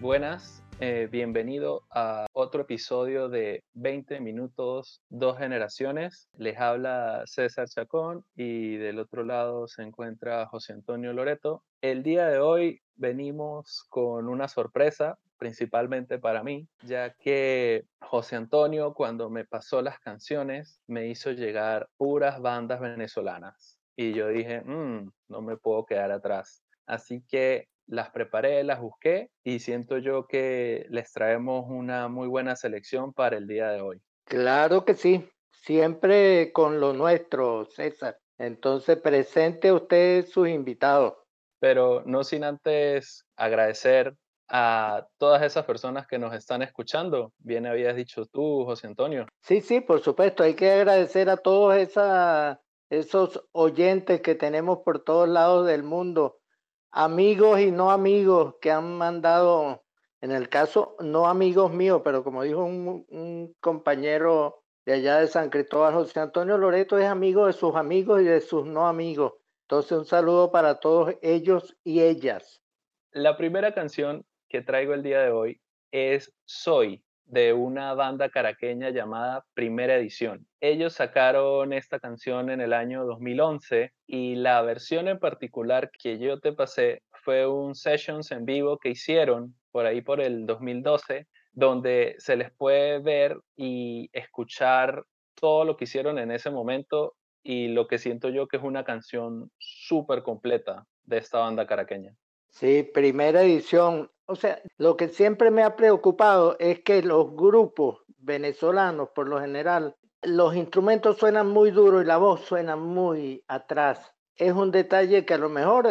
Buenas, eh, bienvenido a otro episodio de 20 minutos, dos generaciones. Les habla César Chacón y del otro lado se encuentra José Antonio Loreto. El día de hoy venimos con una sorpresa, principalmente para mí, ya que José Antonio cuando me pasó las canciones me hizo llegar puras bandas venezolanas. Y yo dije, "Mm, no me puedo quedar atrás. Así que las preparé, las busqué y siento yo que les traemos una muy buena selección para el día de hoy. Claro que sí, siempre con lo nuestro, César. Entonces, presente usted sus invitados. Pero no sin antes agradecer a todas esas personas que nos están escuchando. Bien habías dicho tú, José Antonio. Sí, sí, por supuesto. Hay que agradecer a todos esa, esos oyentes que tenemos por todos lados del mundo amigos y no amigos que han mandado, en el caso, no amigos míos, pero como dijo un, compañero de allá de San Cristóbal, José Antonio Loreto es amigo de sus amigos y de sus no amigos. Entonces, un saludo para todos ellos y ellas. La primera canción que traigo el día de hoy es Soy, de una banda caraqueña llamada Primera Edición. Ellos sacaron esta canción en el año 2011 y la versión en particular que yo te pasé fue un sessions en vivo que hicieron por ahí por el 2012, donde se les puede ver y escuchar todo lo que hicieron en ese momento y lo que siento yo que es una canción súper completa de esta banda caraqueña. Sí, primera edición. O sea, lo que siempre me ha preocupado es que los grupos venezolanos, por lo general, los instrumentos suenan muy duros y la voz suena muy atrás. Es un detalle que a lo mejor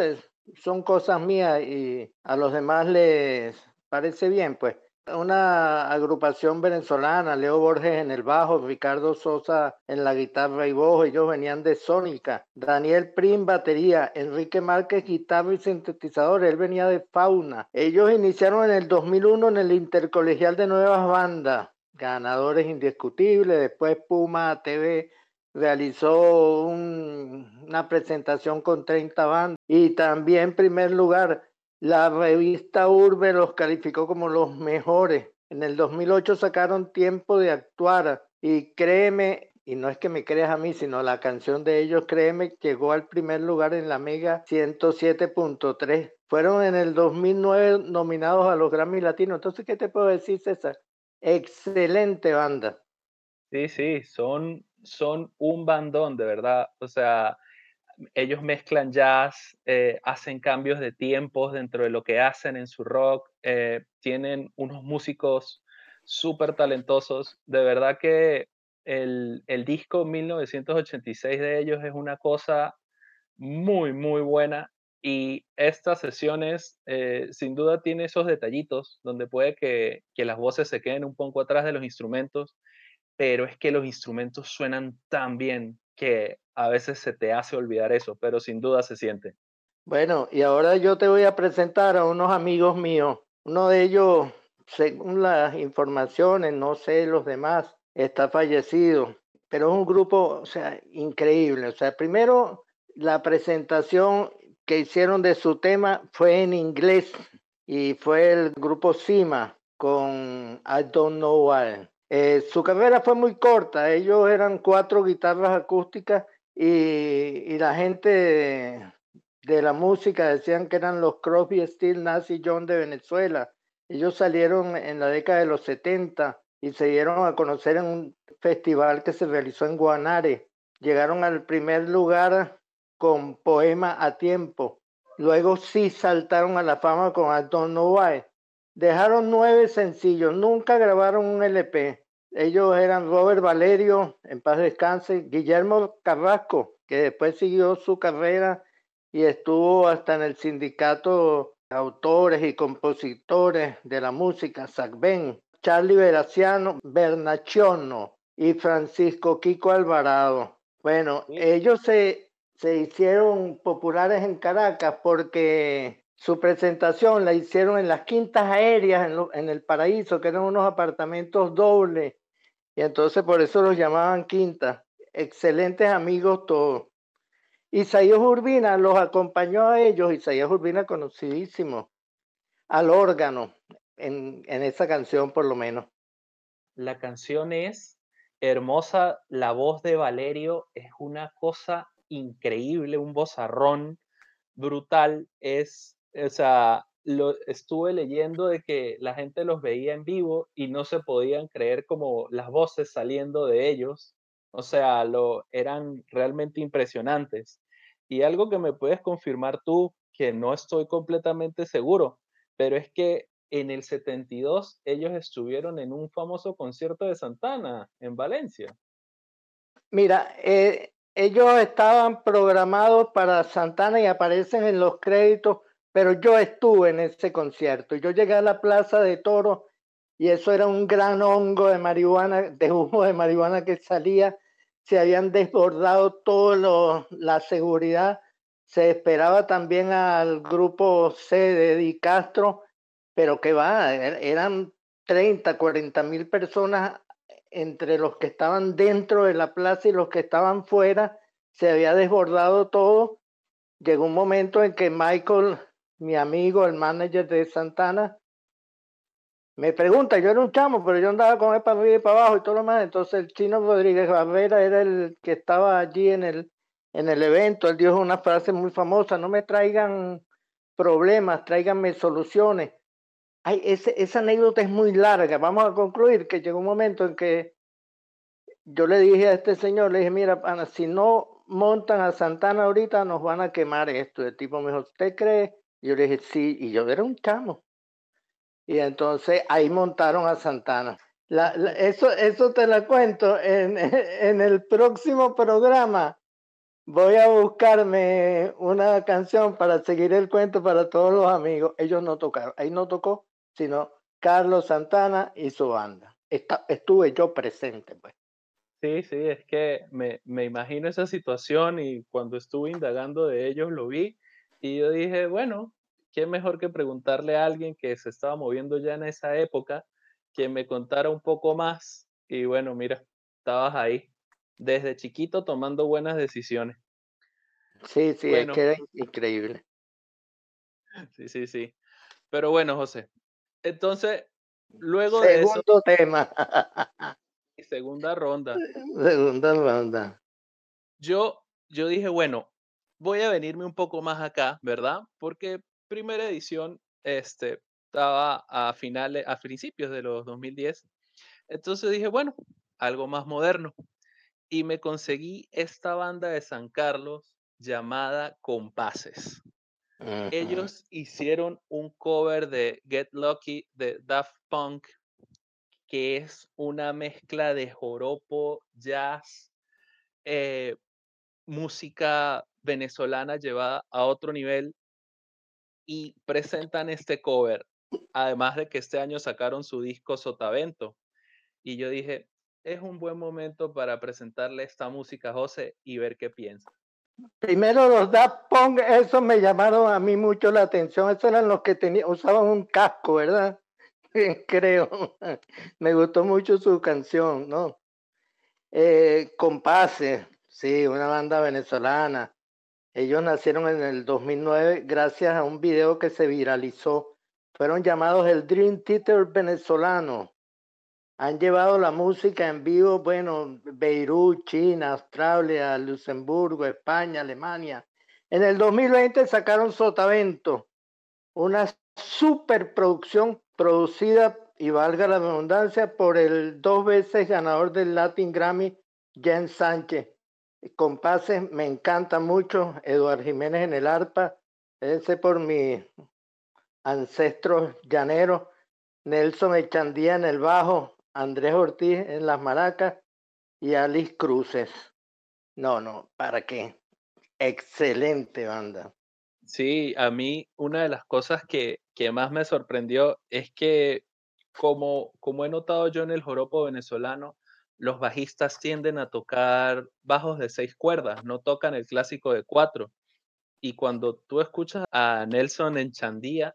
son cosas mías y a los demás les parece bien, pues una agrupación venezolana, Leo Borges en el bajo, Ricardo Sosa en la guitarra y voz, ellos venían de Sónica, Daniel Prim batería, Enrique Márquez guitarra y sintetizador, él venía de Fauna. Ellos iniciaron en el 2001 en el Intercolegial de Nuevas Bandas, ganadores indiscutibles, después Puma TV realizó una presentación con 30 bandas. Y también primer lugar la revista Urbe los calificó como los mejores. En el 2008 sacaron Tiempo de Actuar y créeme, y no es que me creas a mí, sino la canción de ellos, créeme, llegó al primer lugar en la Mega 107.3. Fueron en el 2009 nominados a los Grammy Latinos. Entonces, ¿qué te puedo decir, César? Excelente banda. Sí, sí, son, son un bandón, de verdad. O sea, ellos mezclan jazz, eh, hacen cambios de tiempos dentro de lo que hacen en su rock, eh, tienen unos músicos súper talentosos. De verdad que el, el, disco 1986 de ellos es una cosa muy, muy buena. Y estas sesiones, eh, sin duda, tiene esos detallitos donde puede que, que las voces se queden un poco atrás de los instrumentos, pero es que los instrumentos suenan tan bien que a veces se te hace olvidar eso, pero sin duda se siente. Bueno, y ahora yo te voy a presentar a unos amigos míos. Uno de ellos, según las informaciones, no sé los demás, está fallecido, pero es un grupo, o sea, increíble. O sea, primero la presentación que hicieron de su tema fue en inglés y fue el grupo Cima con I Don't Know Why. Eh, su carrera fue muy corta, ellos eran cuatro guitarras acústicas y, la gente de, la música decían que eran los Crosby, Steel, Nazi John de Venezuela. Ellos salieron en la década de los 70 y se dieron a conocer en un festival que se realizó en Guanare. Llegaron al primer lugar con Poema a Tiempo. Luego sí saltaron a la fama con I Don't Know Why. Dejaron nueve sencillos, nunca grabaron un LP. Ellos eran Robert Valerio, en paz descanse, Guillermo Carrasco, que después siguió su carrera y estuvo hasta en el sindicato de autores y compositores de la música, SACBEN, Charlie Veraciano, Bernacciono y Francisco Kiko Alvarado. Bueno, ellos se, se hicieron populares en Caracas porque su presentación la hicieron en las quintas aéreas en, el paraíso, que eran unos apartamentos dobles. Y entonces por eso los llamaban quintas. Excelentes amigos todos. Isaías Urbina los acompañó a ellos. Isaías Urbina conocidísimo. Al órgano. en, en esa canción por lo menos. La canción es hermosa, la voz de Valerio es una cosa increíble, un vozarrón brutal, es, o sea, lo estuve leyendo de que la gente los veía en vivo y no se podían creer como las voces saliendo de ellos, o sea, lo eran realmente impresionantes. Y algo que me puedes confirmar tú, que no estoy completamente seguro, pero es que en el 72 ellos estuvieron en un famoso concierto de Santana en Valencia. Mira, eh, ellos estaban programados para Santana y aparecen en los créditos, pero yo estuve en ese concierto. Yo llegué a la Plaza de Toro y eso era un gran hongo de marihuana, de humo de marihuana que salía. Se habían desbordado toda la seguridad. Se esperaba también al grupo C de Di Castro pero que va, er, eran 30, 40 mil personas entre los que estaban dentro de la plaza y los que estaban fuera, se había desbordado todo. Llegó un momento en que Michael, mi amigo, el manager de Santana, me pregunta, yo era un chamo, pero yo andaba con él para arriba y para abajo y todo lo más. Entonces el chino Rodríguez Barrera era el que estaba allí en el, en el evento. Él dijo una frase muy famosa, no me traigan problemas, tráiganme soluciones. Ay, esa anécdota es muy larga. Vamos a concluir que llegó un momento en que yo le dije a este señor, le dije, mira, si no montan a Santana ahorita, nos van a quemar esto. El tipo me dijo, ¿usted cree? Yo le dije, sí, y yo era un chamo. Y entonces ahí montaron a Santana. eso, eso te la cuento en, en el próximo programa. Voy a buscarme una canción para seguir el cuento para todos los amigos. Ellos no tocaron. Ahí no tocó sino Carlos Santana y su banda. estuve yo presente, pues. Sí, sí, es que me, me, imagino esa situación y cuando estuve indagando de ellos lo vi y yo dije, bueno, qué mejor que preguntarle a alguien que se estaba moviendo ya en esa época, que me contara un poco más y bueno, mira, estabas ahí desde chiquito tomando buenas decisiones. Sí, sí, es que era increíble. Sí, sí, sí. Pero bueno, José, entonces, luego de eso. Segundo tema. segunda ronda. Segunda ronda. Yo, yo dije, bueno, voy a venirme un poco más acá, ¿verdad? Porque primera edición este, estaba a finales, a principios de los 2010. Entonces dije, bueno, algo más moderno. Y me conseguí esta banda de San Carlos llamada Compases. Ellos hicieron un cover de Get Lucky de Daft Punk, que es una mezcla de joropo, jazz, eh, música venezolana llevada a otro nivel y presentan este cover. Además de que este año sacaron su disco Sotavento. Y yo dije, es un buen momento para presentarle esta música a José y ver qué piensa. Primero los Daft Punk, eso me llamaron a mí mucho la atención. Esos eran los que tenía, usaban un casco, ¿verdad? Creo. me gustó mucho su canción, ¿no? Eh, sí, una banda venezolana. Ellos nacieron en el 2009 gracias a un video que se viralizó. Fueron llamados el Dream Theater venezolano han llevado la música en vivo, bueno, Beirut, China, Australia, Luxemburgo, España, Alemania. En el 2020 sacaron Sotavento, una superproducción producida, y valga la redundancia, por el dos veces ganador del Latin Grammy, Jen Sánchez. Compases me encanta mucho, Eduardo Jiménez en el arpa, ese por mis ancestros llaneros, Nelson Echandía en el bajo, Andrés Ortiz en las maracas y Alice Cruces. No, no, ¿para qué? Excelente banda. Sí, a mí una de las cosas que, que más me sorprendió es que como, como he notado yo en el joropo venezolano, los bajistas tienden a tocar bajos de seis cuerdas, no tocan el clásico de cuatro. Y cuando tú escuchas a Nelson en Chandía,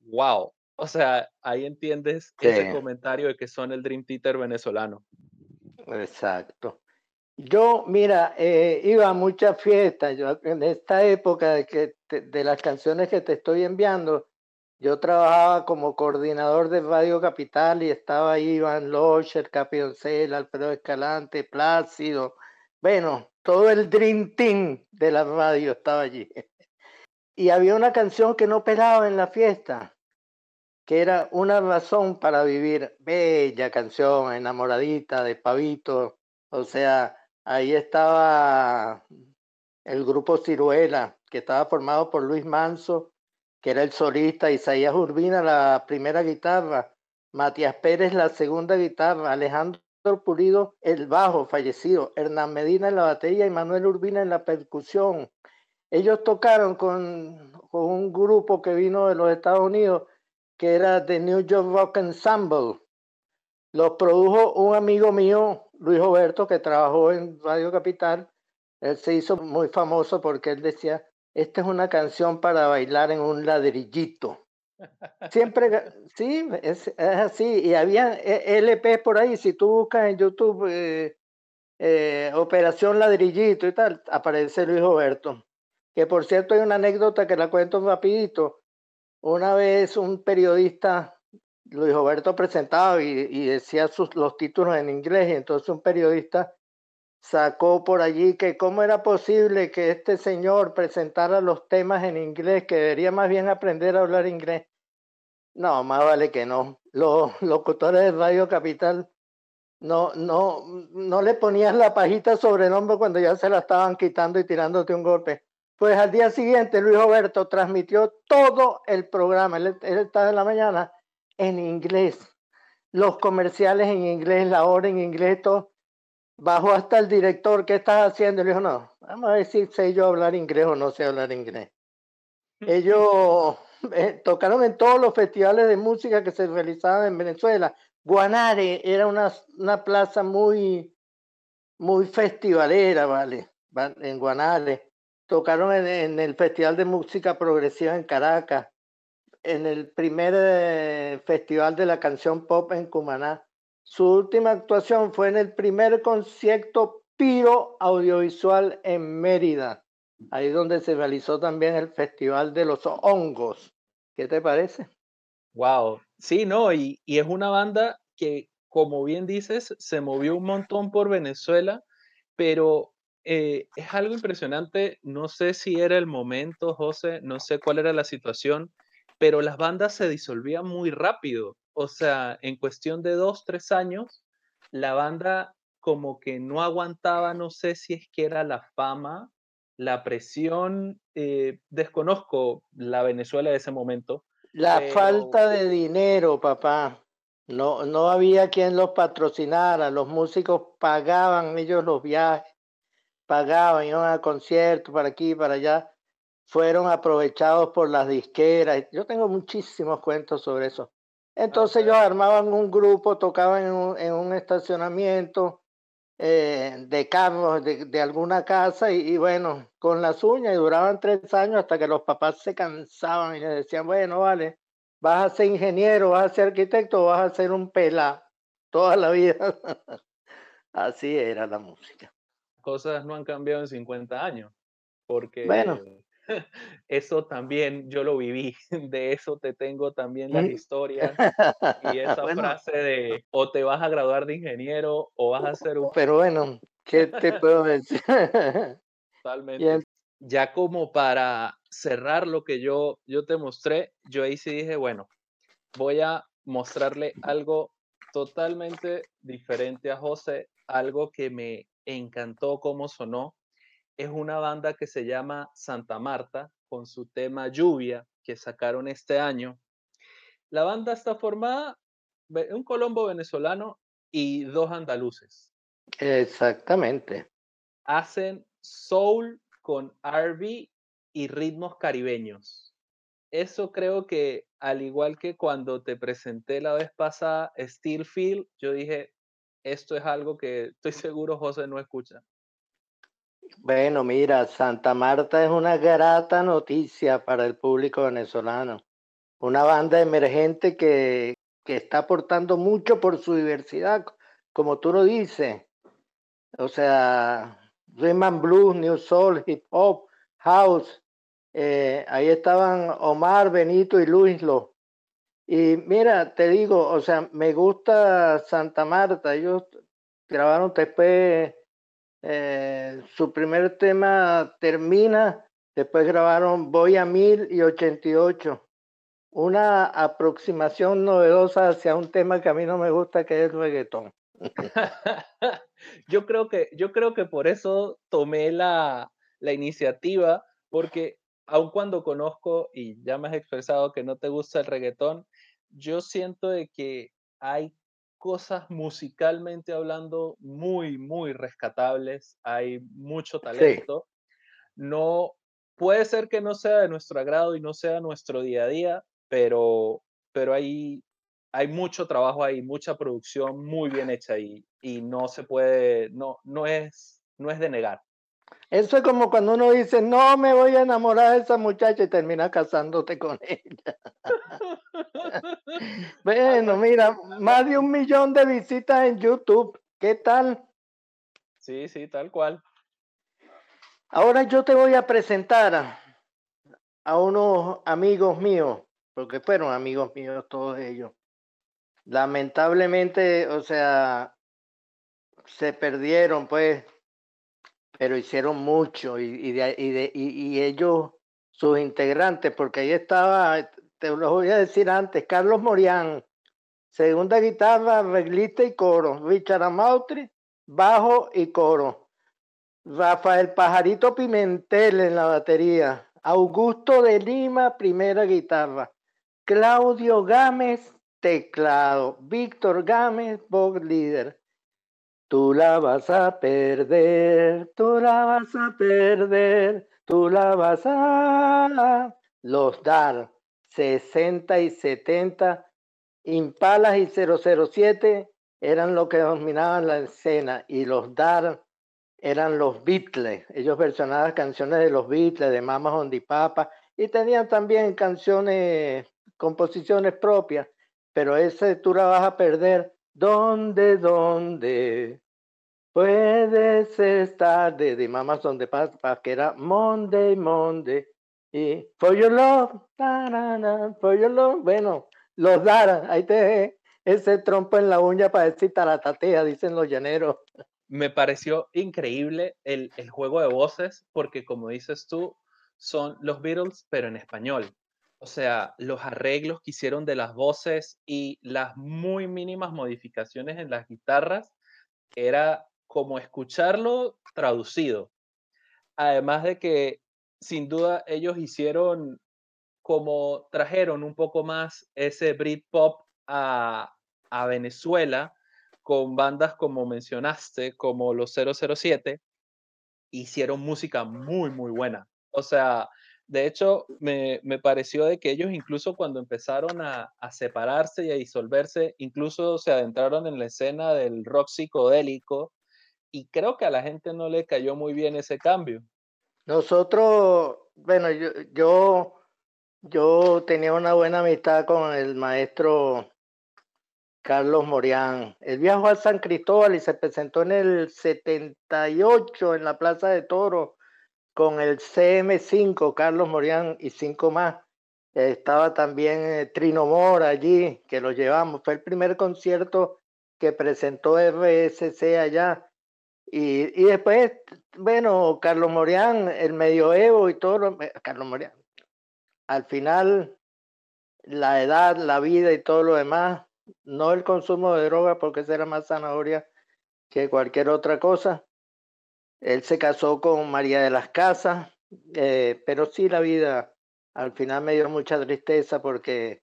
wow, o sea, ahí entiendes ese comentario de que son el Dream Theater venezolano. Exacto. Yo, mira, eh, iba a muchas fiestas. Yo, en esta época de, que de las canciones que te estoy enviando, Yo trabajaba como coordinador de Radio Capital y estaba ahí Iván Locher, Capioncel, Alfredo Escalante, Plácido. Bueno, todo el Dream Team de la radio estaba allí. Y había una canción que no pelaba en la fiesta, que era Una razón para vivir. Bella canción, enamoradita de Pavito. O sea, ahí estaba el grupo Ciruela, que estaba formado por Luis Manso, que era el solista, Isaías Urbina la primera guitarra, Matías Pérez la segunda guitarra, Alejandro Pulido el bajo, fallecido, Hernán Medina en la batería y Manuel Urbina en la percusión. Ellos tocaron con, con un grupo que vino de los Estados Unidos, que era The New York Rock Ensemble. Los produjo un amigo mío, Luis Roberto, que trabajó en Radio Capital, él se hizo muy famoso porque él decía, esta es una canción para bailar en un ladrillito. Siempre, sí, es, así. Y había eh, LP por ahí, si tú buscas en YouTube eh, eh, Operación Ladrillito y tal, aparece Luis Roberto. Que por cierto hay una anécdota que la cuento rapidito. Una vez un periodista, Luis Roberto presentaba y, y decía sus, los títulos en inglés y entonces un periodista sacó por allí que cómo era posible que este señor presentara los temas en inglés, que debería más bien aprender a hablar inglés. No, más vale que no. Los locutores de Radio Capital no, no, no le ponías la pajita sobrenombre cuando ya se la estaban quitando y tirándote un golpe. Pues al día siguiente Luis Roberto transmitió todo el programa, él, él estaba en la mañana en inglés, los comerciales en inglés, la hora en inglés, todo bajó hasta el director, ¿qué estás haciendo? le dijo, no, vamos a ver si sé yo hablar inglés o no sé hablar inglés. Ellos eh, tocaron en todos los festivales de música que se realizaban en Venezuela. Guanare era una, una plaza muy, muy festivalera, ¿vale? En Guanare. Tocaron en, el Festival de Música Progresiva en Caracas, en el primer eh, Festival de la Canción Pop en Cumaná su última actuación fue en el primer concierto Piro Audiovisual en Mérida, ahí donde se realizó también el Festival de los Hongos. ¿Qué te parece? Wow, sí, no, y, es una banda que, como bien dices, se movió un montón por Venezuela, pero eh, es algo impresionante. No sé si era el momento, José, no sé cuál era la situación, pero las bandas se disolvían muy rápido. O sea, en cuestión de dos, tres años, la banda como que no aguantaba, no sé si es que era la fama, la presión, eh, desconozco la Venezuela de ese momento. La falta de dinero, papá. No, no había quien los patrocinara, los músicos pagaban ellos los viajes, pagaban, iban a conciertos para aquí, para allá, fueron aprovechados por las disqueras. Yo tengo muchísimos cuentos sobre eso. Entonces ellos armaban un grupo, tocaban en un, estacionamiento eh, de carros de, alguna casa y, bueno, con las uñas y duraban tres años hasta que los papás se cansaban y les decían, bueno, vale, vas a ser ingeniero, vas a ser arquitecto, vas a ser un pela toda la vida. Así era la música. Cosas no han cambiado en 50 años, porque bueno. Eso también yo lo viví, de eso te tengo también las historias y esa frase de o te vas a graduar de ingeniero o vas a ser un... Pero bueno, ¿qué te puedo decir? Totalmente. Ya como para cerrar lo que yo, yo te mostré, yo ahí sí dije, bueno, voy a mostrarle algo totalmente diferente a José, algo que me encantó cómo sonó, es una banda que se llama Santa Marta, con su tema Lluvia, que sacaron este año. La banda está formada un colombo venezolano y dos andaluces. Exactamente. Hacen soul con RB y ritmos caribeños. Eso creo que, al igual que cuando te presenté la vez pasada Steel Feel, yo dije, esto es algo que estoy seguro José no escucha. Bueno, mira, Santa Marta es una grata noticia para el público venezolano. Una banda emergente que, que está aportando mucho por su diversidad, como tú lo dices. O sea, rhythm blues, new soul, hip hop, house, Eh, ahí estaban Omar, Benito y Luis Lo. Y mira, te digo, o sea, me gusta Santa Marta. Ellos grabaron después, eh, su primer tema termina, después grabaron Voy a Mil y 88. Una aproximación novedosa hacia un tema que a mí no me gusta, que es el reggaetón. yo, creo que, yo creo que por eso tomé la, la iniciativa, porque aun cuando conozco y ya me has expresado que no te gusta el reggaetón, yo siento de que hay cosas musicalmente hablando muy, muy rescatables, hay mucho talento. No, puede ser que no sea de nuestro agrado y no sea nuestro día a día, pero, pero hay, hay mucho trabajo ahí, mucha producción muy bien hecha ahí y no se puede, no, no es, no es de negar. Eso es como cuando uno dice, no me voy a enamorar de esa muchacha y termina casándote con ella. bueno, mira, más de un millón de visitas en YouTube. ¿Qué tal? Sí, sí, tal cual. Ahora yo te voy a presentar a, a unos amigos míos, porque fueron amigos míos todos ellos. Lamentablemente, o sea, se perdieron, pues, pero hicieron mucho y, de, y, ellos, sus integrantes, porque ahí estaba, te lo voy a decir antes, Carlos Morián, segunda guitarra, reglista y coro, Richard Amautri, bajo y coro, Rafael Pajarito Pimentel en la batería, Augusto de Lima, primera guitarra, Claudio Gámez, teclado, Víctor Gámez, voz líder, Tú la vas a perder, tú la vas a perder, tú la vas a... Los DAR 60 y 70, Impalas y 007 eran lo que dominaban la escena y los DAR eran los Beatles. Ellos versionaban canciones de los Beatles, de Mama Hondi Papa y tenían también canciones, composiciones propias, pero ese tú la vas a perder ¿Dónde, dónde puedes estar? De, de Mamas donde pasa, que era Monday, Monday. Y For Your Love, For Your Love. Bueno, los daran, ahí te ese trompo en la uña para decir taratatea, dicen los llaneros. Me pareció increíble el, el juego de voces, porque como dices tú, son los Beatles, pero en español. O sea, los arreglos que hicieron de las voces y las muy mínimas modificaciones en las guitarras era como escucharlo traducido. Además de que sin duda ellos hicieron como trajeron un poco más ese Britpop a, a Venezuela con bandas como mencionaste, como los 007, hicieron música muy, muy buena. O sea, de hecho, me, pareció de que ellos incluso cuando empezaron a, separarse y a disolverse, incluso se adentraron en la escena del rock psicodélico y creo que a la gente no le cayó muy bien ese cambio. Nosotros, bueno, yo, yo, yo tenía una buena amistad con el maestro Carlos Morián. Él viajó a San Cristóbal y se presentó en el 78 en la Plaza de Toro con el CM5, Carlos Morián y cinco más. Estaba también eh, Trino Mora allí, que lo llevamos. Fue el primer concierto que presentó RSC allá. Y, y después, bueno, Carlos Morián, el medioevo y todo, eh, Carlos Morián. Al final, la edad, la vida y todo lo demás, no el consumo de droga, porque esa era más zanahoria que cualquier otra cosa, él se casó con María de las Casas, eh, pero sí la vida al final me dio mucha tristeza porque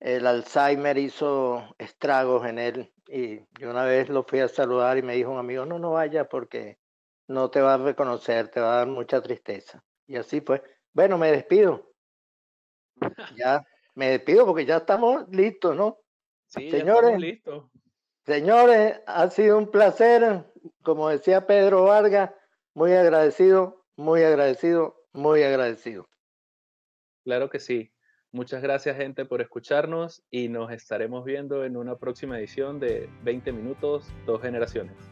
el Alzheimer hizo estragos en él y yo una vez lo fui a saludar y me dijo un amigo, no, no vaya porque no te va a reconocer, te va a dar mucha tristeza. Y así fue. Bueno, me despido. Ya, me despido porque ya estamos listos, ¿no? Sí, señores, listos. Señores, ha sido un placer como decía Pedro Vargas, muy agradecido, muy agradecido, muy agradecido. Claro que sí. Muchas gracias gente por escucharnos y nos estaremos viendo en una próxima edición de 20 minutos, dos generaciones.